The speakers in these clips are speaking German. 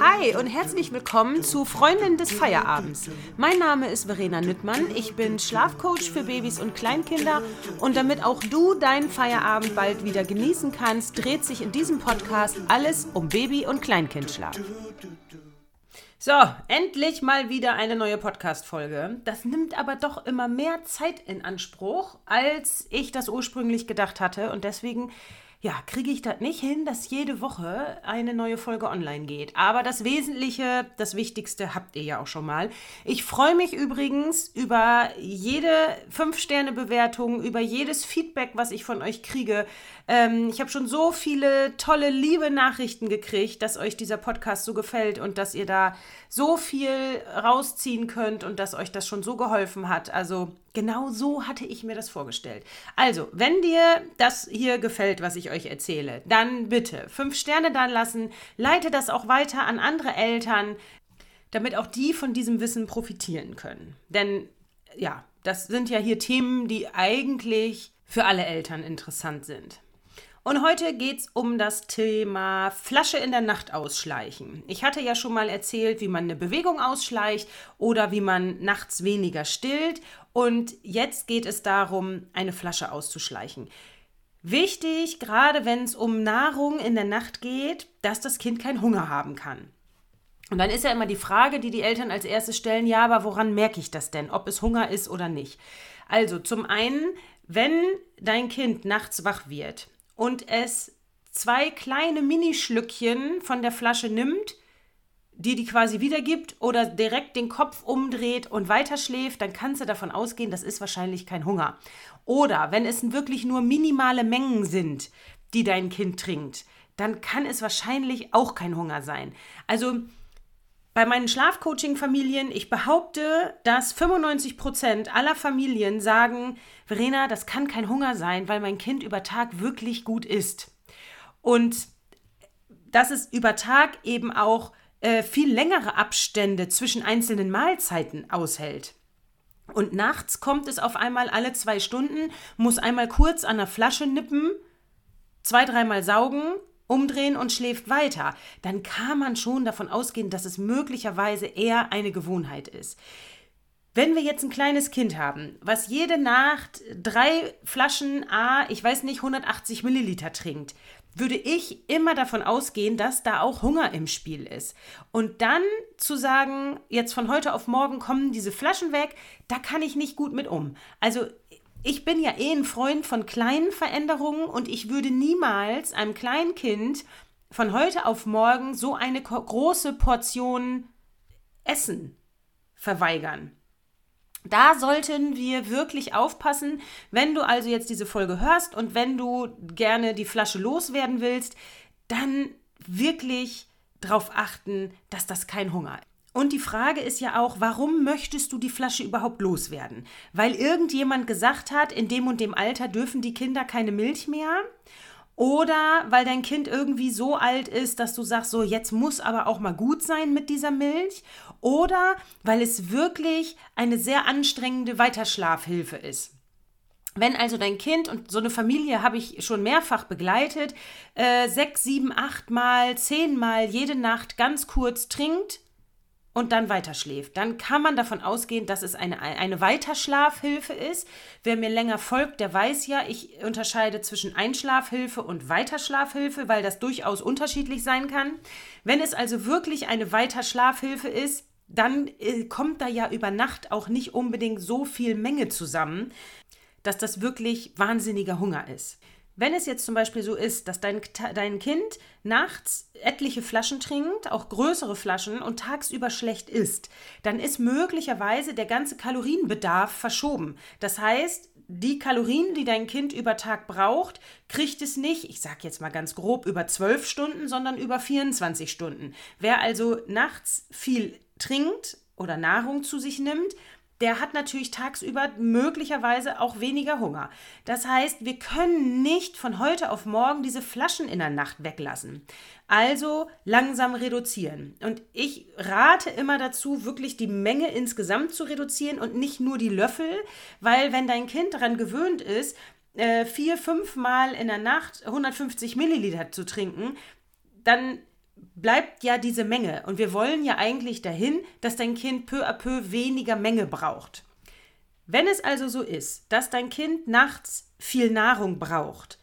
Hi und herzlich willkommen zu Freundin des Feierabends. Mein Name ist Verena Nüttmann. Ich bin Schlafcoach für Babys und Kleinkinder und damit auch du deinen Feierabend bald wieder genießen kannst, dreht sich in diesem Podcast alles um Baby- und Kleinkindschlaf. So, endlich mal wieder eine neue Podcast-Folge. Das nimmt aber doch immer mehr Zeit in Anspruch, als ich das ursprünglich gedacht hatte. Und deswegen ja, kriege ich das nicht hin, dass jede Woche eine neue Folge online geht. Aber das Wesentliche, das Wichtigste habt ihr ja auch schon mal. Ich freue mich übrigens über jede 5-Sterne-Bewertung, über jedes Feedback, was ich von euch kriege. Ähm, ich habe schon so viele tolle, liebe Nachrichten gekriegt, dass euch dieser Podcast so gefällt und dass ihr da so viel rausziehen könnt und dass euch das schon so geholfen hat. Also genau so hatte ich mir das vorgestellt. Also, wenn dir das hier gefällt, was ich euch erzähle, dann bitte fünf Sterne da lassen, leite das auch weiter an andere Eltern, damit auch die von diesem Wissen profitieren können. Denn ja, das sind ja hier Themen, die eigentlich für alle Eltern interessant sind. Und heute geht es um das Thema Flasche in der Nacht ausschleichen. Ich hatte ja schon mal erzählt, wie man eine Bewegung ausschleicht oder wie man nachts weniger stillt. Und jetzt geht es darum, eine Flasche auszuschleichen. Wichtig, gerade wenn es um Nahrung in der Nacht geht, dass das Kind keinen Hunger haben kann. Und dann ist ja immer die Frage, die die Eltern als erstes stellen, ja, aber woran merke ich das denn, ob es Hunger ist oder nicht? Also zum einen, wenn dein Kind nachts wach wird und es zwei kleine Minischlückchen von der Flasche nimmt, die die quasi wiedergibt oder direkt den Kopf umdreht und weiterschläft, dann kannst du davon ausgehen, das ist wahrscheinlich kein Hunger. Oder wenn es wirklich nur minimale Mengen sind, die dein Kind trinkt, dann kann es wahrscheinlich auch kein Hunger sein. Also bei meinen Schlafcoaching-Familien, ich behaupte, dass 95 Prozent aller Familien sagen, Verena, das kann kein Hunger sein, weil mein Kind über Tag wirklich gut isst. Und dass es über Tag eben auch äh, viel längere Abstände zwischen einzelnen Mahlzeiten aushält. Und nachts kommt es auf einmal alle zwei Stunden, muss einmal kurz an der Flasche nippen, zwei, dreimal saugen umdrehen und schläft weiter, dann kann man schon davon ausgehen, dass es möglicherweise eher eine Gewohnheit ist. Wenn wir jetzt ein kleines Kind haben, was jede Nacht drei Flaschen A, ich weiß nicht, 180 Milliliter trinkt, würde ich immer davon ausgehen, dass da auch Hunger im Spiel ist. Und dann zu sagen, jetzt von heute auf morgen kommen diese Flaschen weg, da kann ich nicht gut mit um. Also ich bin ja eh ein Freund von kleinen Veränderungen und ich würde niemals einem kleinen Kind von heute auf morgen so eine große Portion Essen verweigern. Da sollten wir wirklich aufpassen, wenn du also jetzt diese Folge hörst und wenn du gerne die Flasche loswerden willst, dann wirklich darauf achten, dass das kein Hunger ist. Und die Frage ist ja auch, warum möchtest du die Flasche überhaupt loswerden? Weil irgendjemand gesagt hat, in dem und dem Alter dürfen die Kinder keine Milch mehr? Oder weil dein Kind irgendwie so alt ist, dass du sagst, so jetzt muss aber auch mal gut sein mit dieser Milch? Oder weil es wirklich eine sehr anstrengende Weiterschlafhilfe ist? Wenn also dein Kind und so eine Familie habe ich schon mehrfach begleitet, äh, sechs, sieben, acht Mal, zehn Mal jede Nacht ganz kurz trinkt, und dann weiterschläft. Dann kann man davon ausgehen, dass es eine, eine Weiterschlafhilfe ist. Wer mir länger folgt, der weiß ja, ich unterscheide zwischen Einschlafhilfe und Weiterschlafhilfe, weil das durchaus unterschiedlich sein kann. Wenn es also wirklich eine Weiterschlafhilfe ist, dann äh, kommt da ja über Nacht auch nicht unbedingt so viel Menge zusammen, dass das wirklich wahnsinniger Hunger ist. Wenn es jetzt zum Beispiel so ist, dass dein, dein Kind nachts etliche Flaschen trinkt, auch größere Flaschen und tagsüber schlecht isst, dann ist möglicherweise der ganze Kalorienbedarf verschoben. Das heißt, die Kalorien, die dein Kind über Tag braucht, kriegt es nicht, ich sage jetzt mal ganz grob, über 12 Stunden, sondern über 24 Stunden. Wer also nachts viel trinkt oder Nahrung zu sich nimmt, der hat natürlich tagsüber möglicherweise auch weniger Hunger. Das heißt, wir können nicht von heute auf morgen diese Flaschen in der Nacht weglassen. Also langsam reduzieren. Und ich rate immer dazu, wirklich die Menge insgesamt zu reduzieren und nicht nur die Löffel, weil wenn dein Kind daran gewöhnt ist, äh, vier, fünf Mal in der Nacht 150 Milliliter zu trinken, dann bleibt ja diese Menge. Und wir wollen ja eigentlich dahin, dass dein Kind peu à peu weniger Menge braucht. Wenn es also so ist, dass dein Kind nachts viel Nahrung braucht,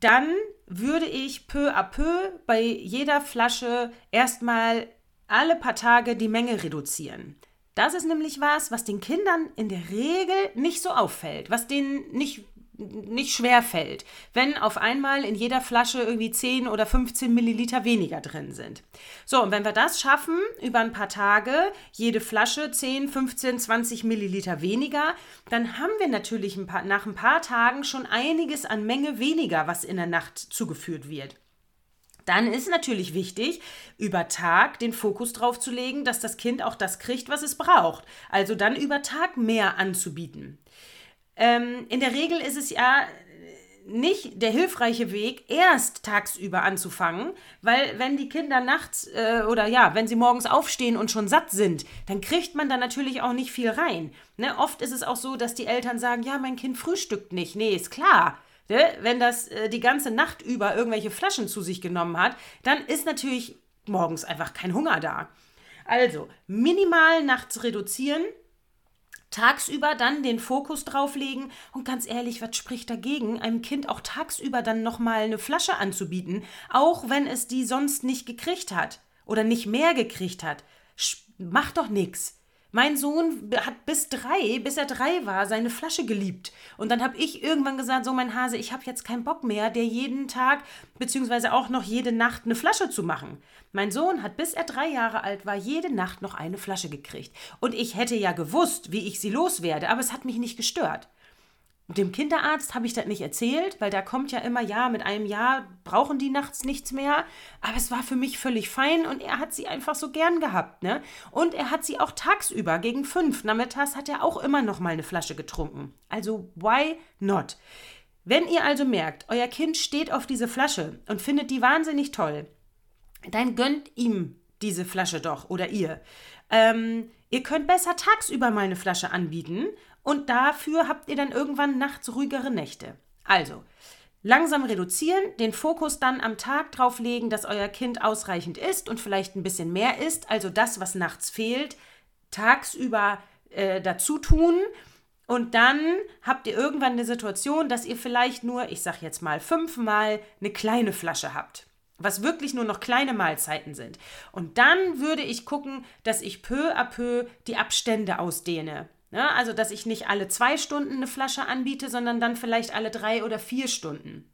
dann würde ich peu à peu bei jeder Flasche erstmal alle paar Tage die Menge reduzieren. Das ist nämlich was, was den Kindern in der Regel nicht so auffällt, was denen nicht nicht schwer fällt, wenn auf einmal in jeder Flasche irgendwie 10 oder 15 Milliliter weniger drin sind. So, und wenn wir das schaffen, über ein paar Tage, jede Flasche 10, 15, 20 Milliliter weniger, dann haben wir natürlich ein paar, nach ein paar Tagen schon einiges an Menge weniger, was in der Nacht zugeführt wird. Dann ist natürlich wichtig, über Tag den Fokus drauf zu legen, dass das Kind auch das kriegt, was es braucht. Also dann über Tag mehr anzubieten. Ähm, in der Regel ist es ja nicht der hilfreiche Weg, erst tagsüber anzufangen, weil wenn die Kinder nachts äh, oder ja, wenn sie morgens aufstehen und schon satt sind, dann kriegt man da natürlich auch nicht viel rein. Ne? Oft ist es auch so, dass die Eltern sagen, ja, mein Kind frühstückt nicht. Nee, ist klar. Ne? Wenn das äh, die ganze Nacht über irgendwelche Flaschen zu sich genommen hat, dann ist natürlich morgens einfach kein Hunger da. Also, minimal nachts reduzieren, tagsüber dann den Fokus drauf legen und ganz ehrlich, was spricht dagegen, einem Kind auch tagsüber dann nochmal eine Flasche anzubieten, auch wenn es die sonst nicht gekriegt hat oder nicht mehr gekriegt hat. Macht doch nichts. Mein Sohn hat bis drei, bis er drei war, seine Flasche geliebt. Und dann habe ich irgendwann gesagt, so mein Hase, ich habe jetzt keinen Bock mehr, der jeden Tag, beziehungsweise auch noch jede Nacht eine Flasche zu machen. Mein Sohn hat, bis er drei Jahre alt war, jede Nacht noch eine Flasche gekriegt. Und ich hätte ja gewusst, wie ich sie loswerde, aber es hat mich nicht gestört. Dem Kinderarzt habe ich das nicht erzählt, weil da kommt ja immer, ja, mit einem Jahr brauchen die nachts nichts mehr. Aber es war für mich völlig fein und er hat sie einfach so gern gehabt, ne? Und er hat sie auch tagsüber gegen fünf nachmittags hat er auch immer noch mal eine Flasche getrunken. Also why not? Wenn ihr also merkt, euer Kind steht auf diese Flasche und findet die wahnsinnig toll, dann gönnt ihm diese Flasche doch oder ihr. Ähm, ihr könnt besser tagsüber mal eine Flasche anbieten und dafür habt ihr dann irgendwann nachts ruhigere Nächte. Also, langsam reduzieren, den Fokus dann am Tag drauf legen, dass euer Kind ausreichend isst und vielleicht ein bisschen mehr isst, also das, was nachts fehlt, tagsüber äh, dazu tun. Und dann habt ihr irgendwann eine Situation, dass ihr vielleicht nur, ich sag jetzt mal, fünfmal eine kleine Flasche habt was wirklich nur noch kleine Mahlzeiten sind. Und dann würde ich gucken, dass ich peu à peu die Abstände ausdehne. Ja, also, dass ich nicht alle zwei Stunden eine Flasche anbiete, sondern dann vielleicht alle drei oder vier Stunden.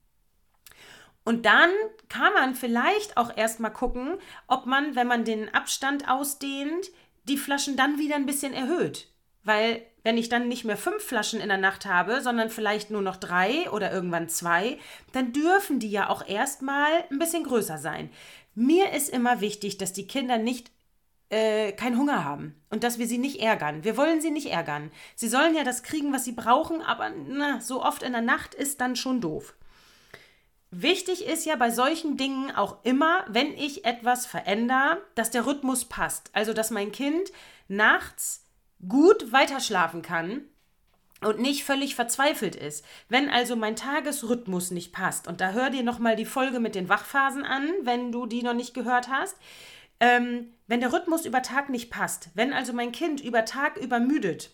Und dann kann man vielleicht auch erstmal gucken, ob man, wenn man den Abstand ausdehnt, die Flaschen dann wieder ein bisschen erhöht. Weil, wenn ich dann nicht mehr fünf Flaschen in der Nacht habe, sondern vielleicht nur noch drei oder irgendwann zwei, dann dürfen die ja auch erstmal ein bisschen größer sein. Mir ist immer wichtig, dass die Kinder nicht äh, keinen Hunger haben und dass wir sie nicht ärgern. Wir wollen sie nicht ärgern. Sie sollen ja das kriegen, was sie brauchen, aber na, so oft in der Nacht ist dann schon doof. Wichtig ist ja bei solchen Dingen auch immer, wenn ich etwas verändere, dass der Rhythmus passt. Also, dass mein Kind nachts gut weiterschlafen kann und nicht völlig verzweifelt ist. Wenn also mein Tagesrhythmus nicht passt, und da hör dir nochmal die Folge mit den Wachphasen an, wenn du die noch nicht gehört hast, ähm, wenn der Rhythmus über Tag nicht passt, wenn also mein Kind über Tag übermüdet,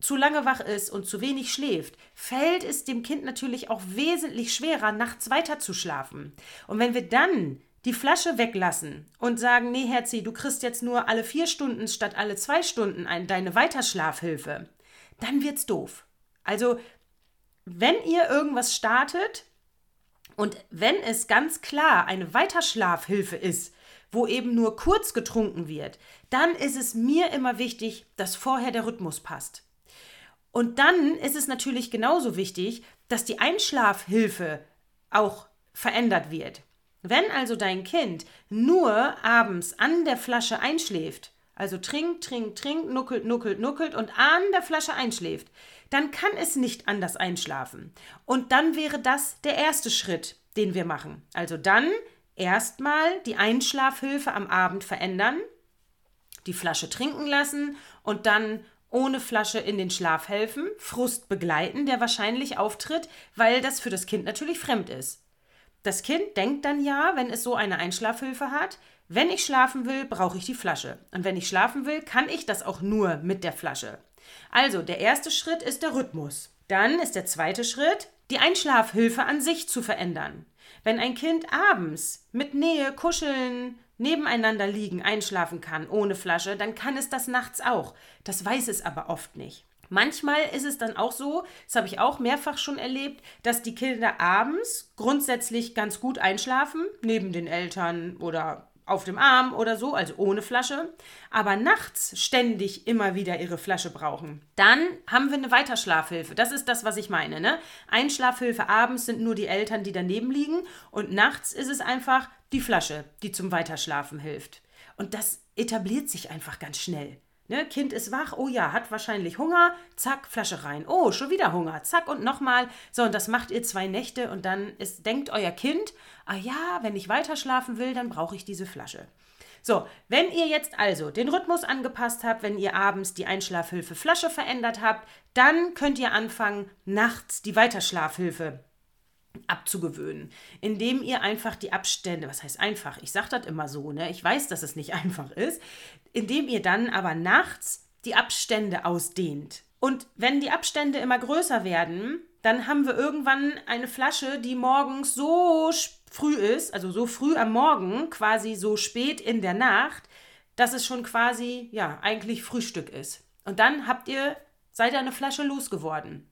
zu lange wach ist und zu wenig schläft, fällt es dem Kind natürlich auch wesentlich schwerer, nachts weiter zu schlafen. Und wenn wir dann die Flasche weglassen und sagen, nee, Herzi, du kriegst jetzt nur alle vier Stunden statt alle zwei Stunden ein, deine Weiterschlafhilfe, dann wird's doof. Also, wenn ihr irgendwas startet und wenn es ganz klar eine Weiterschlafhilfe ist, wo eben nur kurz getrunken wird, dann ist es mir immer wichtig, dass vorher der Rhythmus passt. Und dann ist es natürlich genauso wichtig, dass die Einschlafhilfe auch verändert wird. Wenn also dein Kind nur abends an der Flasche einschläft, also trinkt, trinkt, trinkt, nuckelt, nuckelt, nuckelt und an der Flasche einschläft, dann kann es nicht anders einschlafen. Und dann wäre das der erste Schritt, den wir machen. Also dann erstmal die Einschlafhilfe am Abend verändern, die Flasche trinken lassen und dann ohne Flasche in den Schlaf helfen, Frust begleiten, der wahrscheinlich auftritt, weil das für das Kind natürlich fremd ist. Das Kind denkt dann ja, wenn es so eine Einschlafhilfe hat, wenn ich schlafen will, brauche ich die Flasche. Und wenn ich schlafen will, kann ich das auch nur mit der Flasche. Also, der erste Schritt ist der Rhythmus. Dann ist der zweite Schritt, die Einschlafhilfe an sich zu verändern. Wenn ein Kind abends mit Nähe, Kuscheln, nebeneinander liegen, einschlafen kann ohne Flasche, dann kann es das nachts auch. Das weiß es aber oft nicht. Manchmal ist es dann auch so, das habe ich auch mehrfach schon erlebt, dass die Kinder abends grundsätzlich ganz gut einschlafen, neben den Eltern oder auf dem Arm oder so, also ohne Flasche, aber nachts ständig immer wieder ihre Flasche brauchen. Dann haben wir eine Weiterschlafhilfe. Das ist das, was ich meine. Ne? Einschlafhilfe abends sind nur die Eltern, die daneben liegen und nachts ist es einfach die Flasche, die zum Weiterschlafen hilft. Und das etabliert sich einfach ganz schnell. Ne, kind ist wach, oh ja, hat wahrscheinlich Hunger, zack, Flasche rein. Oh, schon wieder Hunger, zack und nochmal. So, und das macht ihr zwei Nächte und dann ist, denkt euer Kind, ah ja, wenn ich weiter schlafen will, dann brauche ich diese Flasche. So, wenn ihr jetzt also den Rhythmus angepasst habt, wenn ihr abends die Einschlafhilfe Flasche verändert habt, dann könnt ihr anfangen, nachts die Weiterschlafhilfe abzugewöhnen, indem ihr einfach die Abstände, was heißt einfach, ich sage das immer so, ne? ich weiß, dass es nicht einfach ist, indem ihr dann aber nachts die Abstände ausdehnt. Und wenn die Abstände immer größer werden, dann haben wir irgendwann eine Flasche, die morgens so früh ist, also so früh am Morgen, quasi so spät in der Nacht, dass es schon quasi, ja, eigentlich Frühstück ist. Und dann habt ihr, seid ihr eine Flasche losgeworden.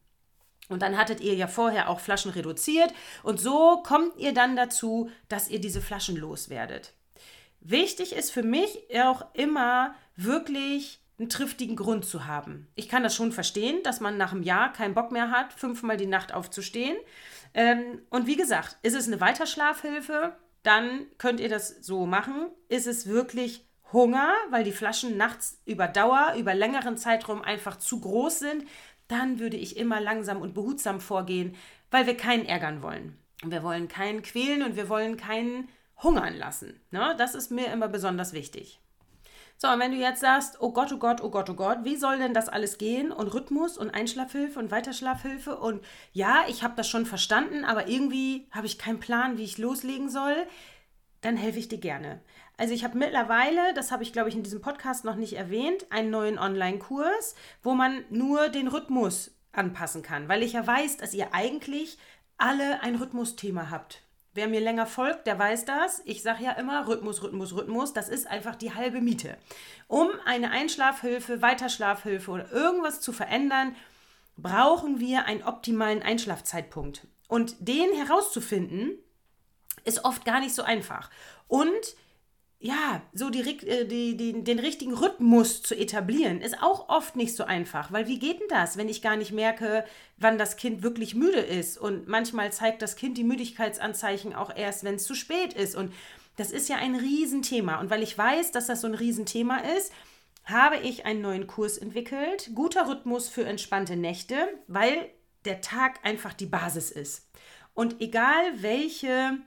Und dann hattet ihr ja vorher auch Flaschen reduziert und so kommt ihr dann dazu, dass ihr diese Flaschen loswerdet. Wichtig ist für mich auch immer wirklich einen triftigen Grund zu haben. Ich kann das schon verstehen, dass man nach einem Jahr keinen Bock mehr hat, fünfmal die Nacht aufzustehen. Ähm, und wie gesagt, ist es eine Weiterschlafhilfe, dann könnt ihr das so machen. Ist es wirklich Hunger, weil die Flaschen nachts über Dauer, über längeren Zeitraum einfach zu groß sind, dann würde ich immer langsam und behutsam vorgehen, weil wir keinen ärgern wollen. Wir wollen keinen quälen und wir wollen keinen hungern lassen. Ne? Das ist mir immer besonders wichtig. So, und wenn du jetzt sagst, oh Gott, oh Gott, oh Gott, oh Gott, wie soll denn das alles gehen? Und Rhythmus und Einschlafhilfe und Weiterschlafhilfe und ja, ich habe das schon verstanden, aber irgendwie habe ich keinen Plan, wie ich loslegen soll, dann helfe ich dir gerne. Also ich habe mittlerweile, das habe ich glaube ich in diesem Podcast noch nicht erwähnt, einen neuen Online-Kurs, wo man nur den Rhythmus anpassen kann, weil ich ja weiß, dass ihr eigentlich alle ein Rhythmusthema habt. Wer mir länger folgt, der weiß das. Ich sage ja immer Rhythmus, Rhythmus, Rhythmus. Das ist einfach die halbe Miete. Um eine Einschlafhilfe, Weiterschlafhilfe oder irgendwas zu verändern, brauchen wir einen optimalen Einschlafzeitpunkt. Und den herauszufinden, ist oft gar nicht so einfach. Und ja, so die, äh, die, die, den richtigen Rhythmus zu etablieren, ist auch oft nicht so einfach. Weil wie geht denn das, wenn ich gar nicht merke, wann das Kind wirklich müde ist? Und manchmal zeigt das Kind die Müdigkeitsanzeichen auch erst, wenn es zu spät ist. Und das ist ja ein Riesenthema. Und weil ich weiß, dass das so ein Riesenthema ist, habe ich einen neuen Kurs entwickelt. Guter Rhythmus für entspannte Nächte, weil der Tag einfach die Basis ist. Und egal welche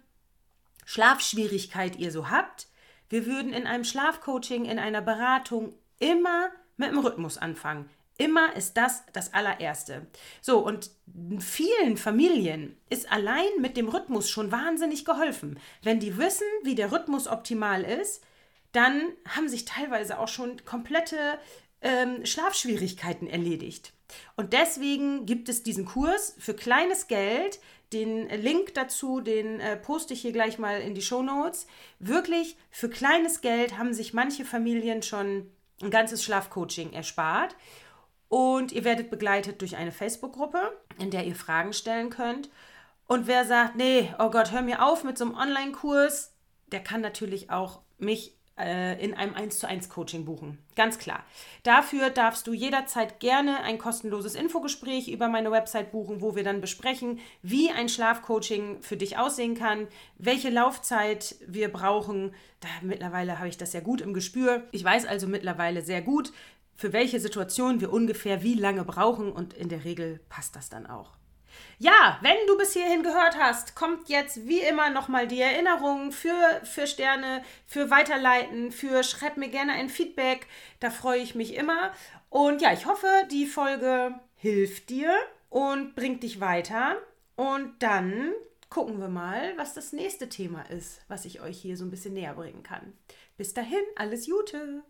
Schlafschwierigkeit ihr so habt, wir würden in einem Schlafcoaching, in einer Beratung immer mit dem Rhythmus anfangen. Immer ist das das allererste. So, und vielen Familien ist allein mit dem Rhythmus schon wahnsinnig geholfen. Wenn die wissen, wie der Rhythmus optimal ist, dann haben sich teilweise auch schon komplette ähm, Schlafschwierigkeiten erledigt. Und deswegen gibt es diesen Kurs für kleines Geld. Den Link dazu, den äh, poste ich hier gleich mal in die Show Notes. Wirklich, für kleines Geld haben sich manche Familien schon ein ganzes Schlafcoaching erspart. Und ihr werdet begleitet durch eine Facebook-Gruppe, in der ihr Fragen stellen könnt. Und wer sagt, nee, oh Gott, hör mir auf mit so einem Online-Kurs, der kann natürlich auch mich äh, in einem 1 zu 1 Coaching buchen. Ganz klar. Dafür darfst du jederzeit gerne ein kostenloses Infogespräch über meine Website buchen, wo wir dann besprechen, wie ein Schlafcoaching für dich aussehen kann, welche Laufzeit wir brauchen. Da, mittlerweile habe ich das ja gut im Gespür. Ich weiß also mittlerweile sehr gut, für welche Situation wir ungefähr wie lange brauchen und in der Regel passt das dann auch. Ja, wenn du bis hierhin gehört hast, kommt jetzt wie immer nochmal die Erinnerung für, für Sterne, für Weiterleiten, für schreib mir gerne ein Feedback. Da freue ich mich immer. Und ja, ich hoffe, die Folge hilft dir und bringt dich weiter. Und dann gucken wir mal, was das nächste Thema ist, was ich euch hier so ein bisschen näher bringen kann. Bis dahin, alles Gute!